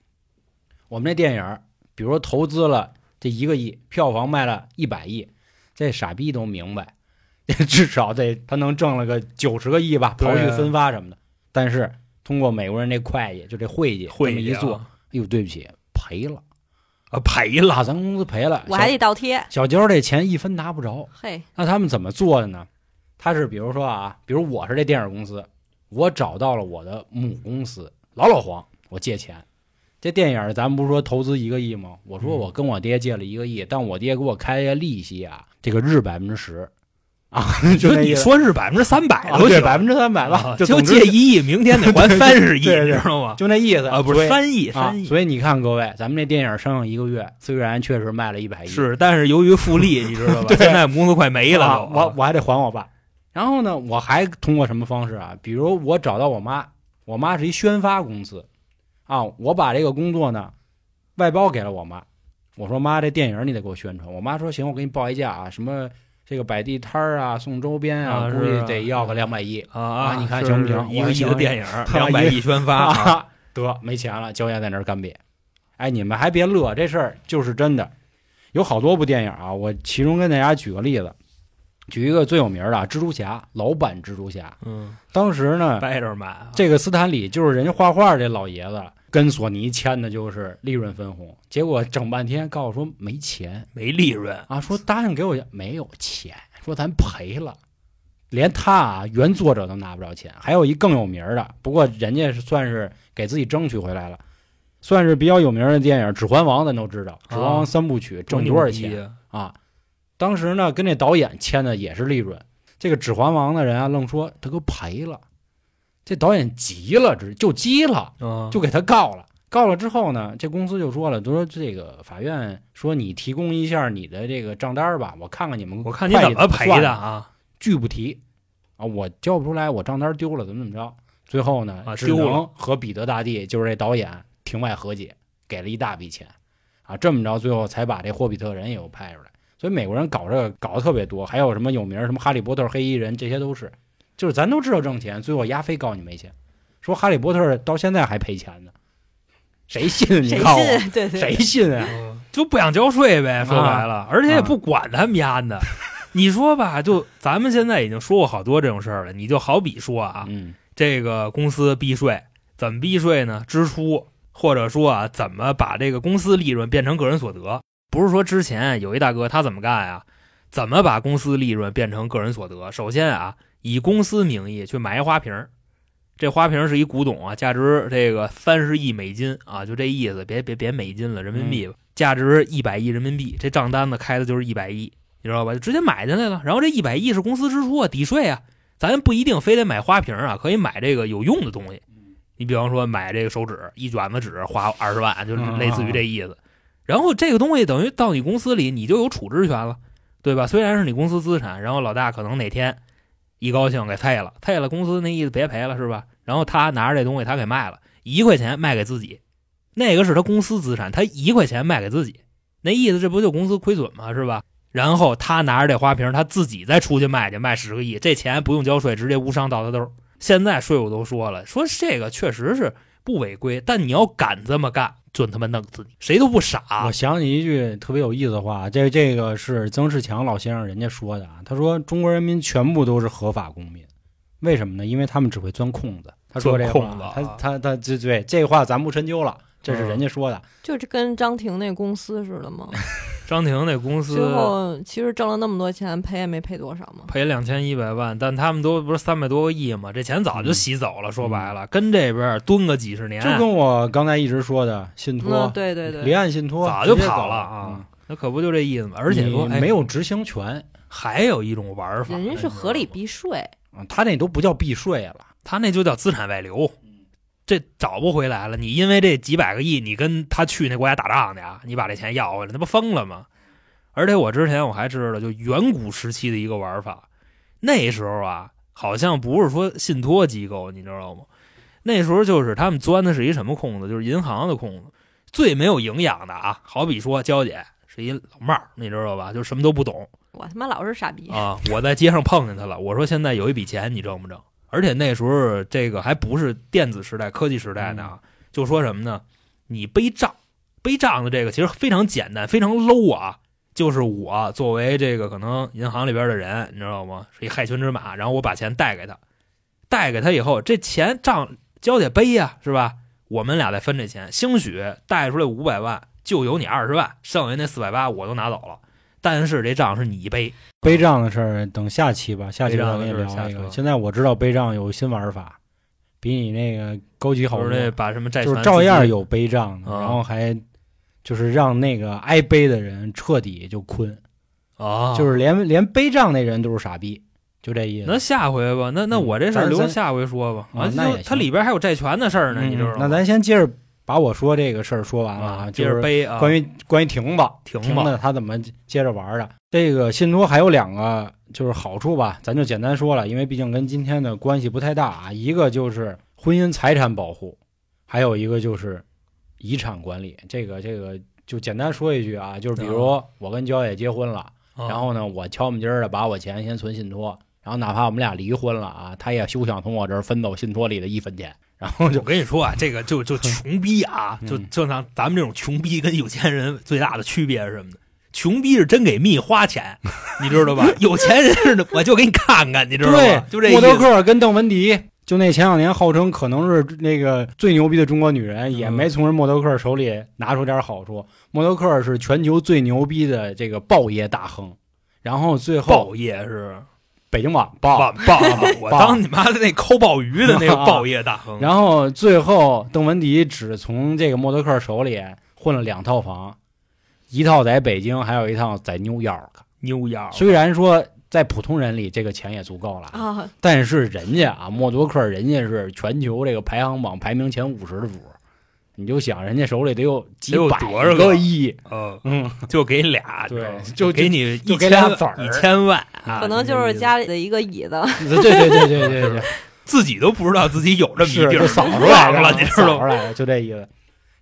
我们这电影，比如说投资了这一个亿，票房卖了一百亿，这傻逼都明白，至少得他能挣了个九十个亿吧，刨去分发什么的。但是通过美国人这会计，就这会计这么一做，哎呦，对不起，赔了。啊赔了，啊，咱公司赔了，我还得倒贴。小小娇这钱一分拿不着。嘿，那他们怎么做的呢？他是比如说啊，比如我是这电影公司，我找到了我的母公司老老黄，我借钱。这电影咱们不是说投资一个亿吗？我说嗯我跟我爹借了一个亿，但我爹给我开的利息啊，这个日百分之十，啊，就你说是百分之三百啊都行，对百分之三百吧，啊就借一亿，明天得还 三十亿，知道吗？就那意思啊，不是三亿，啊三，亿所以你看各位，咱们这电影上映一个月，虽然确实卖了一百亿，是，但是由于复利，你知道吧？现在公司快没了我我还得还我爸。然后呢，我还通过什么方式啊？比如我找到我妈，我妈是一宣发公司，啊，我把这个工作呢外包给了我妈。我说妈，这电影你得给我宣传。我妈说行，我给你报一价啊，什么这个摆地摊儿啊，送周边啊估计得要个两百亿啊啊你看行不行一个亿的电影，啊两百亿宣发得没钱了，焦岩在那儿干瘪。哎，你们还别乐，这事儿就是真的。有好多部电影啊，我其中跟大家举个例子，举一个最有名的啊蜘蛛侠，老版蜘蛛侠。嗯，当时呢，这个斯坦李就是人家画画这老爷子，跟索尼签的就是利润分红，结果整半天告诉说没钱没利润，啊，说答应给我没有钱，说咱赔了。连他啊，原作者都拿不着钱。还有一更有名的，不过人家是算是给自己争取回来了，算是比较有名的电影《指环王》，咱都知道，《指环王》三部曲挣多少钱啊？啊？当时呢，跟这导演签的也是利润。这个《指环王》的人啊，愣说他给我赔了。这导演急了，直就急了，嗯，就给他告了。告了之后呢，这公司就说了，就说这个法院说你提供一下你的这个账单吧，我看看你们我看你怎么赔算的啊？拒不提啊，我交不出来，我账单丢了，怎么怎么着？最后呢，只啊丢能和彼得大帝，就是这导演庭外和解，给了一大笔钱啊，这么着，最后才把这霍比特人也又拍出来。所以美国人搞这个搞得特别多，还有什么有名什么哈利波特、黑衣人，这些都是，就是咱都知道挣钱，最后压非告你没钱，说哈利波特到现在还赔钱呢，谁信？你谁告诉我，信？对对，谁信啊？就不想交税呗，说白了，而且也不管他们家的。你说吧，就咱们现在已经说过好多这种事儿了。你就好比说啊，嗯这个公司避税怎么避税呢？支出或者说啊，怎么把这个公司利润变成个人所得？不是说之前有一大哥他怎么干呀？怎么把公司利润变成个人所得？首先啊，以公司名义去买一花瓶儿，这花瓶儿是一古董啊，价值这个三十亿美金啊，就这意思，别别别美金了，人民币吧，价值一百亿人民币，这账单子开的就是一百亿，你知道吧？就直接买进来了。然后这一百亿是公司支出啊，抵税啊，咱不一定非得买花瓶儿啊，可以买这个有用的东西。你比方说买这个手纸，一卷子纸花二十万，就是类似于这意思。然后这个东西等于到你公司里，你就有处置权了，对吧？虽然是你公司资产，然后老大可能哪天一高兴给退了，退了公司那意思别赔了是吧？然后他拿着这东西他给卖了，一块钱卖给自己，那个是他公司资产，他一块钱卖给自己，那意思这不就公司亏损吗？是吧？然后他拿着这花瓶，他自己再出去卖去，卖十个亿，这钱不用交税，直接无伤到他兜。现在税务都说了，说这个确实是不违规，但你要敢这么干，准他妈弄死你，谁都不傻我。想起一句特别有意思的话，这这个是曾仕强老先生人家说的啊。他说中国人民全部都是合法公民，为什么呢？因为他们只会钻空子。他说这空子，啊他他他这对这话咱不深究了，这是嗯人家说的。就是跟张婷那公司似的嘛。张庭那公司最后其实挣了那么多钱，赔也没赔多少嘛。赔两千一百万，但他们都不是三百多个亿嘛？这钱早就洗走了。说白了，跟这边蹲个几十年，就跟我刚才一直说的信托嗯，，对对离，岸信托早就跑了啊嗯那可不就这意思嘛？而且说没有执行权还有一种玩法，人家是合理避税，啊，他那都不叫避税了。他那就叫资产外流，这找不回来了。你因为这几百个亿，你跟他去那国家打仗去啊，你把这钱要回来，那不疯了吗？而且我之前我还知道，就远古时期的一个玩法，那时候啊，好像不是说信托机构，你知道吗？那时候就是他们钻的是一什么空子，就是银行的空子，最没有营养的啊。好比说娇姐是一老帽儿，你知道吧？就什么都不懂，我他妈老是傻逼。啊，我在街上碰见他了，我说现在有一笔钱，你挣不挣？而且那时候这个还不是电子时代、科技时代呢啊，就说什么呢？你背账，背账的这个其实非常简单，非常 low 啊。就是我作为这个可能银行里边的人，你知道吗？是一害群之马，然后我把钱贷给他，贷给他以后，这钱账交得背呀、是吧？我们俩再分这钱，兴许贷出来五百万，就有你二十万，剩下那四百八我都拿走了。但是这账是你背，背账的事儿等下期吧，下期背账的我跟你聊事儿下期吧。一个现在我知道背账有新玩法，比你那个高级好多就是。那把什么债权就是照样有背账的，啊然后还就是让那个挨背的人彻底就困啊，就是连连背账那人都是傻逼，就这意思。那下回吧，那那嗯我这事儿留下回说吧。啊那也行就它里边还有债权的事儿呢，嗯你知道吗？那咱先接着把我说这个事儿说完了啊，接就是着背啊，关于关于停吧，停吧他怎么接着玩的？这个信托还有两个就是好处吧，咱就简单说了，因为毕竟跟今天的关系不太大啊。一个就是婚姻财产保护，还有一个就是遗产管理。这个这个就简单说一句啊，就是比如我跟娇姐结婚了，啊然后呢，我敲门筋儿的把我钱先存信托，然后哪怕我们俩离婚了啊，他也休想从我这儿分走信托里的一分钱。然后就我跟你说啊，这个就就穷逼啊，嗯就就像咱们这种穷逼跟有钱人最大的区别是什么呢？穷逼是真给蜜花钱，你知道吧？有钱人是，我就给你看看，你知道对吧？就这意默多。克跟邓文迪，就那前两年号称可能是那个最牛逼的中国女人，也嗯没从人默多克手里拿出点好处。默多克是全球最牛逼的这个报业大亨，然后最后报业是北京晚报，报报，我当你妈的那抠鲍鱼的那个 报业大亨。然后最后邓文迪只从这个默多克手里混了两套房，一套在北京，还有一套在 New York。New York，虽然说在普通人里这个钱也足够了啊啊，但是人家啊，默多克人家是全球这个排行榜排名前五十的主，你就想人家手里得有几得有百多少个？亿，嗯，嗯，就给俩，对就给你就一千给俩子儿。一千万啊，可能就是家里的一个椅子。对对对对对对，自己都不知道自己有这么一是地儿，扫出来了，你知道吗？扫出来了，就这意思。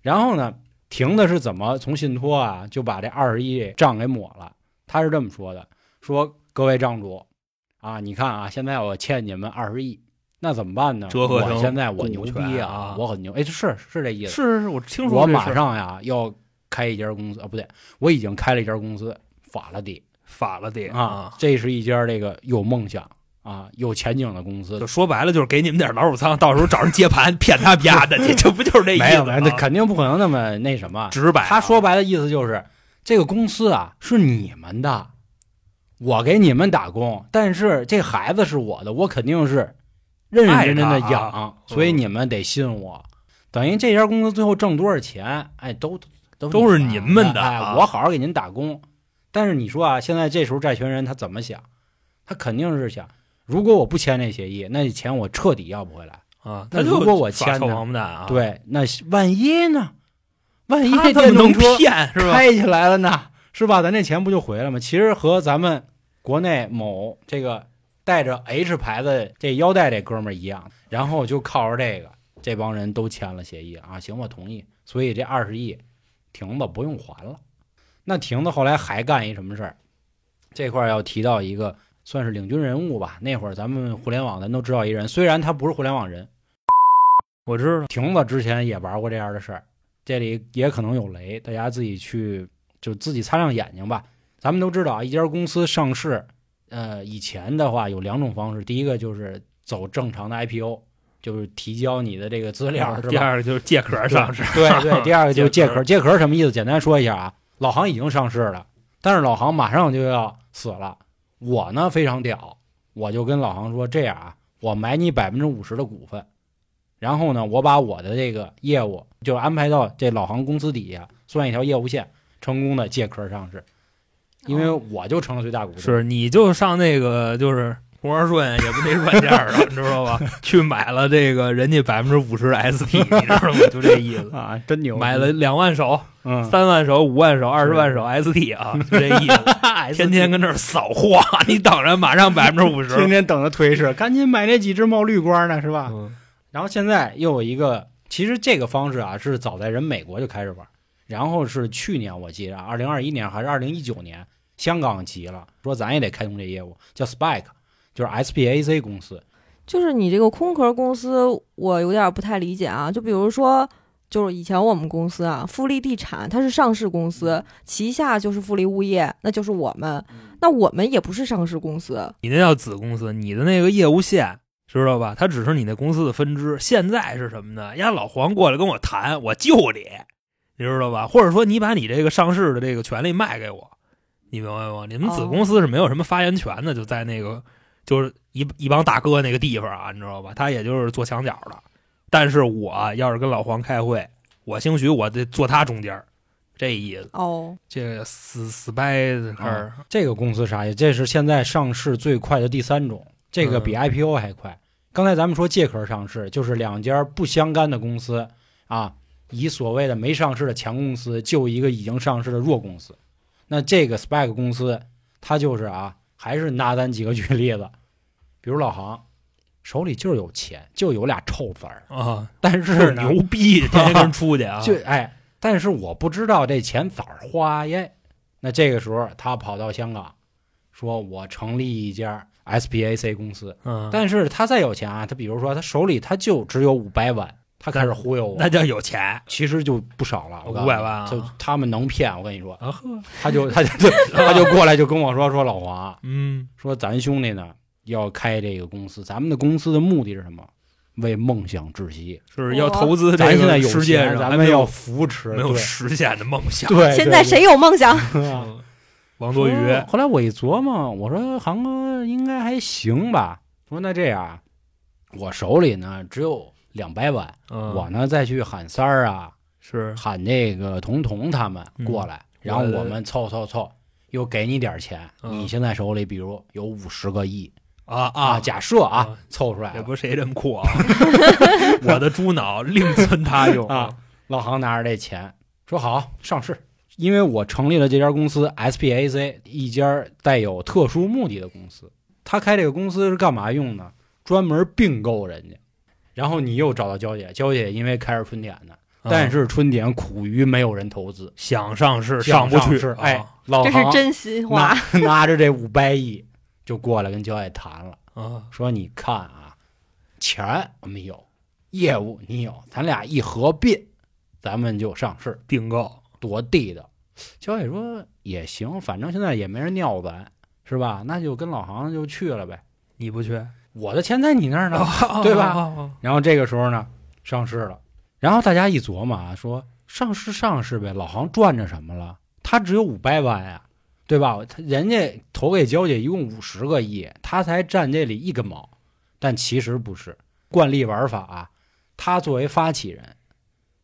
然后呢，停的是怎么从信托啊就把这二十亿账给抹了？他是这么说的：说各位账主啊，你看啊，现在我欠你们二十亿，那怎么办呢？折合成我现在我牛逼权啊我很牛，哎，是是这意思。是是是，我听说我马上呀要开一家公司啊，不对，我已经开了一家公司，法拉第法了得啊，，这是一家这个有梦想啊、有前景的公司就。说白了就是给你们点老鼠仓，到时候找人接盘骗他们家的去，这不就是这意思吗？没有没有，那肯定不可能那么那什么。直白啊。他说白的意思就是，这个公司啊是你们的，我给你们打工，但是这孩子是我的，我肯定是认认真真的养，啊所以你们得信我。等于这家公司最后挣多少钱，哎，都都都是你你们的我好好给您打工。但是你说啊，现在这时候债权人他怎么想？他肯定是想，如果我不签这协议，那钱我彻底要不回来。啊，那如果我签呢对，那万一呢？万一他这电动车骗是吧？开起来了呢，是吧？咱这钱不就回来了吗？其实和咱们国内某这个带着 H 牌子这腰带这哥们儿一样，然后就靠着这个，这帮人都签了协议啊，行，我同意。所以这二十亿停了不用还了。那亭子后来还干一什么事儿？这块儿要提到一个算是领军人物吧。那会儿咱们互联网咱都知道一人，虽然他不是互联网人，我知道，亭子之前也玩过这样的事儿，这里也可能有雷，大家自己去就自己擦亮眼睛吧。咱们都知道啊，一家公司上市，呃，以前的话有两种方式，第一个就是走正常的 IPO，就是提交你的这个资料，是第？二个就是借壳上市，对对，第二个就是借壳，借壳什么意思？简单说一下啊，老航已经上市了，但是老航马上就要死了。我呢非常屌，我就跟老航说这样啊，我买你百分之五十的股份，然后呢，我把我的这个业务就安排到这老航公司底下，算一条业务线，成功的借壳上市，因为我就成了最大股东。是你就上那个就是红二顺也不那软件儿了，你知道吧？去买了这个人家百分之五十的 ST，你知道吗？就这意思。啊，真牛！买了两万手、嗯，三万手、五万手、二十万手 ST 啊，就这意思。天天跟这儿扫货，你等着，马上百分之五十。天天等着推市，赶紧买那几只冒绿光呢，是吧？嗯然后现在又有一个，其实这个方式啊是早在人美国就开始玩，然后是去年我记得二零二一年还是二零一九年，香港急了，说咱也得开通这业务，叫 Spike，就是 SPAC 公司。就是你这个空壳公司，我有点不太理解啊。就比如说，就是以前我们公司啊，富力地产它是上市公司，旗下就是富力物业，那就是我们。那我们也不是上市公司，你那叫子公司，你的那个业务线知道吧？它只是你那公司的分支。现在是什么呢？呀，老黄过来跟我谈，我救你，你知道吧？或者说你把你这个上市的这个权利卖给我，你明白吗？你们子公司是没有什么发言权的，就在那个就是一一帮大哥那个地方啊，你知道吧？他也就是做墙角的。但是我要是跟老黄开会，我兴许我得坐他中间儿这意思。哦，这个死死掰子开始，这个公司啥意思？这是现在上市最快的第三种，这个比嗯 IPO 还快。刚才咱们说借壳上市，就是两家不相干的公司啊，以所谓的没上市的强公司救一个已经上市的弱公司。那这个 SPAC 公司，它就是啊，还是拿咱几个举例子，比如老杭手里就是有钱，就有俩臭子儿，啊，但是呢，牛逼，天天跟出去啊，就哎，但是我不知道这钱咋花耶。那这个时候他跑到香港，说我成立一家 SPAC 公司，嗯，但是他再有钱啊，他比如说他手里他就只有五百万，他开始忽悠我，那叫有钱其实就不少了，我告诉你500万啊就他们能骗，我跟你说，啊呵，他就他就他就过来就跟我说说老黄嗯，说咱兄弟呢要开这个公司，咱们的公司的目的是什么？为梦想窒息。是要投资这个咱现在有世界钱，上还没有咱们要扶持，没有实现的梦想。对，现在谁有梦想？王多鱼，后来我一琢磨，我说航哥应该还行吧。说那这样，我手里呢只有两百万，嗯我呢再去喊三儿啊，是喊那个彤彤他们过来，然后我我们凑凑凑，又给你点钱。嗯你现在手里比如有五十个亿啊啊，假设啊，啊凑出来。也不是谁这么酷啊，我的猪脑另存他用啊。老航拿着这钱说好上市，因为我成立了这家公司 SPAC，一家带有特殊目的的公司。他开这个公司是干嘛用呢？专门并购人家。然后你又找到娇姐，娇姐因为开着春典呢，但嗯是春典苦于没有人投资，想上市上不去是，哎啊，老杭这是真心话。拿 拿着这五百亿就过来跟娇姐谈了，啊，说你看啊，钱我们有，业务你有，咱俩一合并，咱们就上市。并购多地道。焦姐说也行，反正现在也没人尿咱，是吧？那就跟老航就去了呗。你不去，我的钱在你那儿呢。啊对吧然后这个时候呢，上市了。然后大家一琢磨啊，说上市上市呗，老杭赚着什么了？他只有五百万呀，对吧？他人家投给娇姐一共五十个亿，他才占这里一根毛。但其实不是，惯例玩法啊，他作为发起人，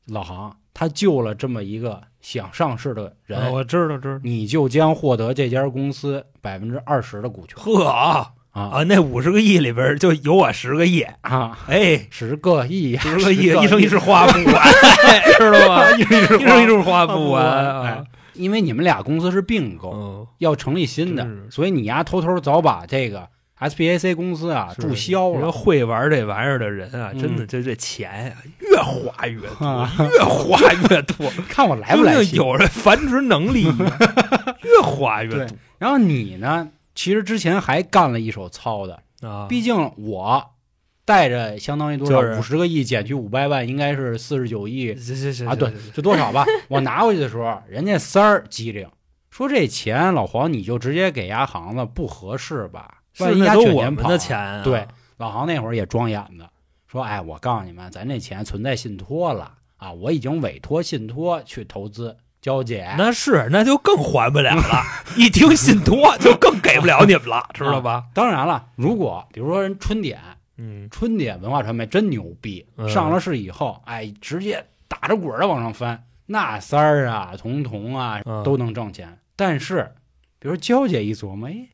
老杭他救了这么一个想上市的人，啊我知道知道。你就将获得这家公司百分之二十的股权呵啊啊啊！那五十个亿里边就有我十个亿，啊，哎，十个亿，十个亿，一生一世花不完，知道吗？一生一世一生一世花不完！因为你们俩公司是并购，嗯，要成立新的，所以你丫偷偷早把这个 SPAC 公司啊注销这个了。会玩这玩意儿的人啊，嗯真的这这钱呀，越花越多，啊越花越多，看我来不来有人繁殖能力越花越多然后你呢？其实之前还干了一手糙的，啊！毕竟我带着相当于多少五十个亿减去五百万，应该是四十九亿行行行啊，对，就多少吧。我拿回去的时候，人家三儿机灵，说这钱老黄你就直接给牙行了不合适吧？万一卷钱跑了的钱啊，对，老黄那会儿也装眼子，说：“哎，我告诉你们，咱这钱存在信托了啊，我已经委托信托去投资娇姐，那是那就更还不了了。一听信托就更给不了你们了，知道吧？当然了，如果比如说人春点，嗯，春点文化传媒真牛逼，嗯上了市以后，哎，直接打着滚儿的往上翻，那三儿啊、彤彤啊嗯都能挣钱。但是，比如娇姐一琢磨，哎，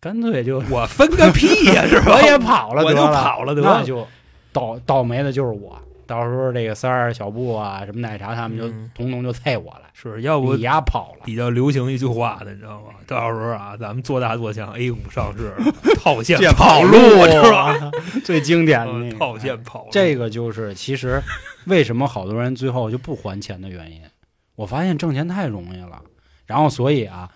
干脆就 我分个屁呀，是吧？我也跑了我就跑了得了。那就倒倒霉的就是我。到时候这个三儿、小布啊，什么奶茶他们就嗯统统就菜我了，是要不你丫跑了。比较流行一句话的，你知道吗？到时候啊，咱们做大做强，A 股上市，套现跑路，知道吧？最经典的那个嗯 套现跑路，这个就是其实为什么好多人最后就不还钱的原因。我发现挣钱太容易了，然后所以啊，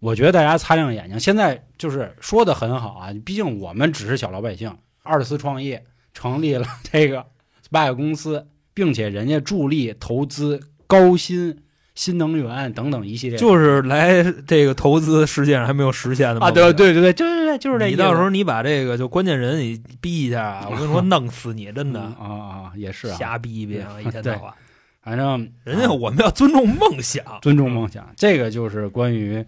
我觉得大家擦亮眼睛。现在就是说的很好啊，毕竟我们只是小老百姓，二次创业成立了这个 SPAC 公司，并且人家助力投资高新、新能源等等一系列就是来这个投资世界上还没有实现的啊，梦想对对对对，就是对就是这。你到时候你把这个就关键人你逼一下啊，我跟你说 弄死你，真的嗯啊啊也是啊，瞎逼逼一天到晚。反正人家啊我们要尊重梦想，尊重梦想，这个就是关于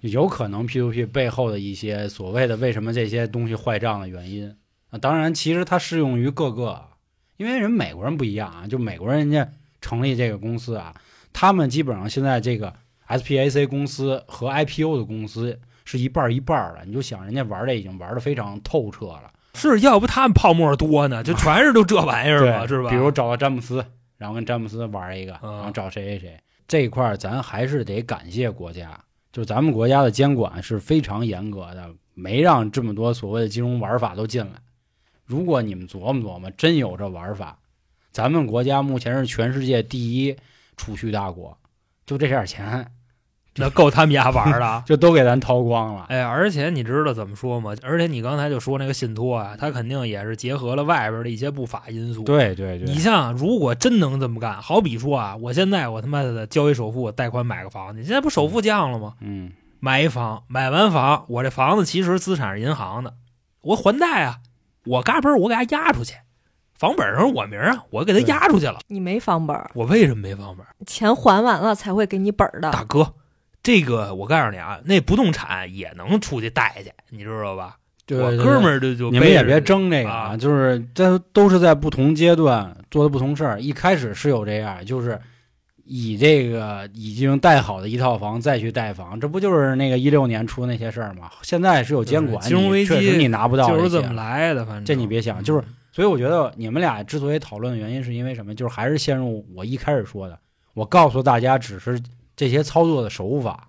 有可能 P to P 背后的一些所谓的为什么这些东西坏账的原因啊。当然，其实它适用于各个，因为人美国人不一样啊，就美国人人家成立这个公司啊，他们基本上现在这个 SPAC 公司和 IPO 的公司是一半儿一半儿的，你就想人家玩的已经玩的非常透彻了，是要不他们泡沫多呢，就全是都这玩意儿嘛，是吧？比如找到詹姆斯，然后跟詹姆斯玩一个，嗯然后找谁谁谁，这一块儿咱还是得感谢国家，就是咱们国家的监管是非常严格的，没让这么多所谓的金融玩法都进来。如果你们琢磨琢磨，真有这玩法，咱们国家目前是全世界第一储蓄大国，就这点钱那够他们家玩儿的。就都给咱掏光了。哎，而且你知道怎么说吗？而且你刚才就说那个信托啊，它肯定也是结合了外边的一些不法因素。对对对，你像，如果真能这么干，好比说啊，我现在我他妈的交一首付，贷款买个房，你现在不首付降了吗？嗯，买一房，买完房，我这房子其实资产是银行的，我还贷啊，我嘎嘣儿我给他押出去，房本上是我名儿啊，我给它对押出去了，你没房本儿，我为什么没房本儿？钱还完了才会给你本儿的。大哥，这个我告诉你啊，那不动产也能出去贷去，你知道吧？对对对我哥们儿就就你们也别争这个啊就是这都是在不同阶段做的不同事儿。一开始是有这样，就是以这个已经贷好的一套房再去贷房，这不就是那个一六年出那些事儿吗？现在是有监管，金融危机你确实你拿不到就是怎么来的，反正这你别想就是所以我觉得你们俩之所以讨论的原因，是因为什么？就是还是陷入我一开始说的，我告诉大家只是这些操作的手法，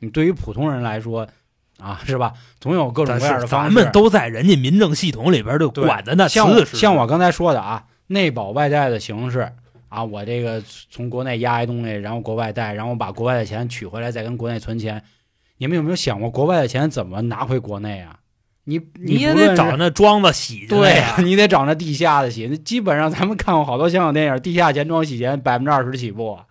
你对于普通人来说啊，是吧？总有各种各样的方式。咱们都在人家民政系统里边就对管的那瓷实。像我刚才说的啊，内保外贷的形式啊，我这个从国内压一东西，然后国外贷，然后把国外的钱取回来，再跟国内存钱。你们有没有想过，国外的钱怎么拿回国内啊？你你也不得找那庄子洗去对呀、你得找那地下的洗。那基本上咱们看过好多香港电影，地下钱庄洗钱百分之二十起步啊，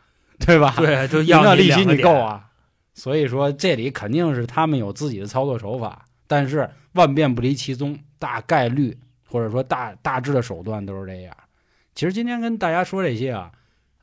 对吧？对，就你要那利息你够啊。所以说这里肯定是他们有自己的操作手法，但是万变不离其宗，大概率或者说大大致的手段都是这样。其实今天跟大家说这些啊，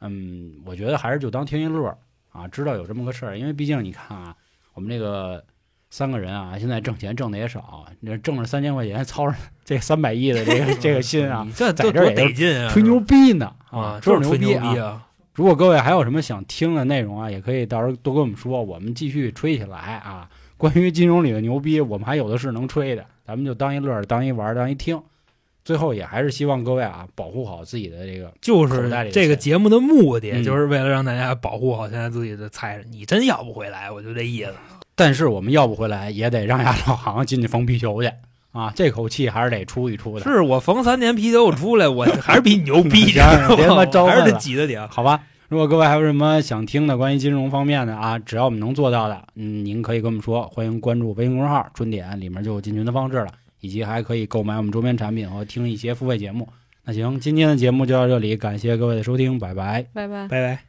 嗯，我觉得还是就当听一乐儿啊，知道有这么个事儿，因为毕竟你看啊，我们这个三个人啊，现在挣钱挣的也少，你挣着三千块钱，操着这三百亿的这个 这个心啊，你这在这儿也得劲啊！吹牛逼呢啊，吹！牛逼啊！如果各位还有什么想听的内容啊，也可以到时候多跟我们说，我们继续吹起来啊。关于金融里的牛逼，我们还有的是能吹的，咱们就当一乐儿、当一玩儿、当一听。最后也还是希望各位啊，保护好自己的这个。就是这个节目的目的，嗯就是为了让大家保护好现在自己的财产。你真要不回来，我就这意思。但是我们要不回来，也得让丫老行进去缝皮球去啊，这口气还是得出一出的。是我缝三年皮球，我出来，我还是比你牛逼，知 行别他妈道吗？我还是得挤着点。好吧，如果各位还有什么想听的关于金融方面的啊，只要我们能做到的，嗯，您可以跟我们说，欢迎关注微信公众号“春点”，里面就有进群的方式了，以及还可以购买我们周边产品和听一些付费节目。那行，今天的节目就到这里，感谢各位的收听，拜拜。拜拜。拜拜。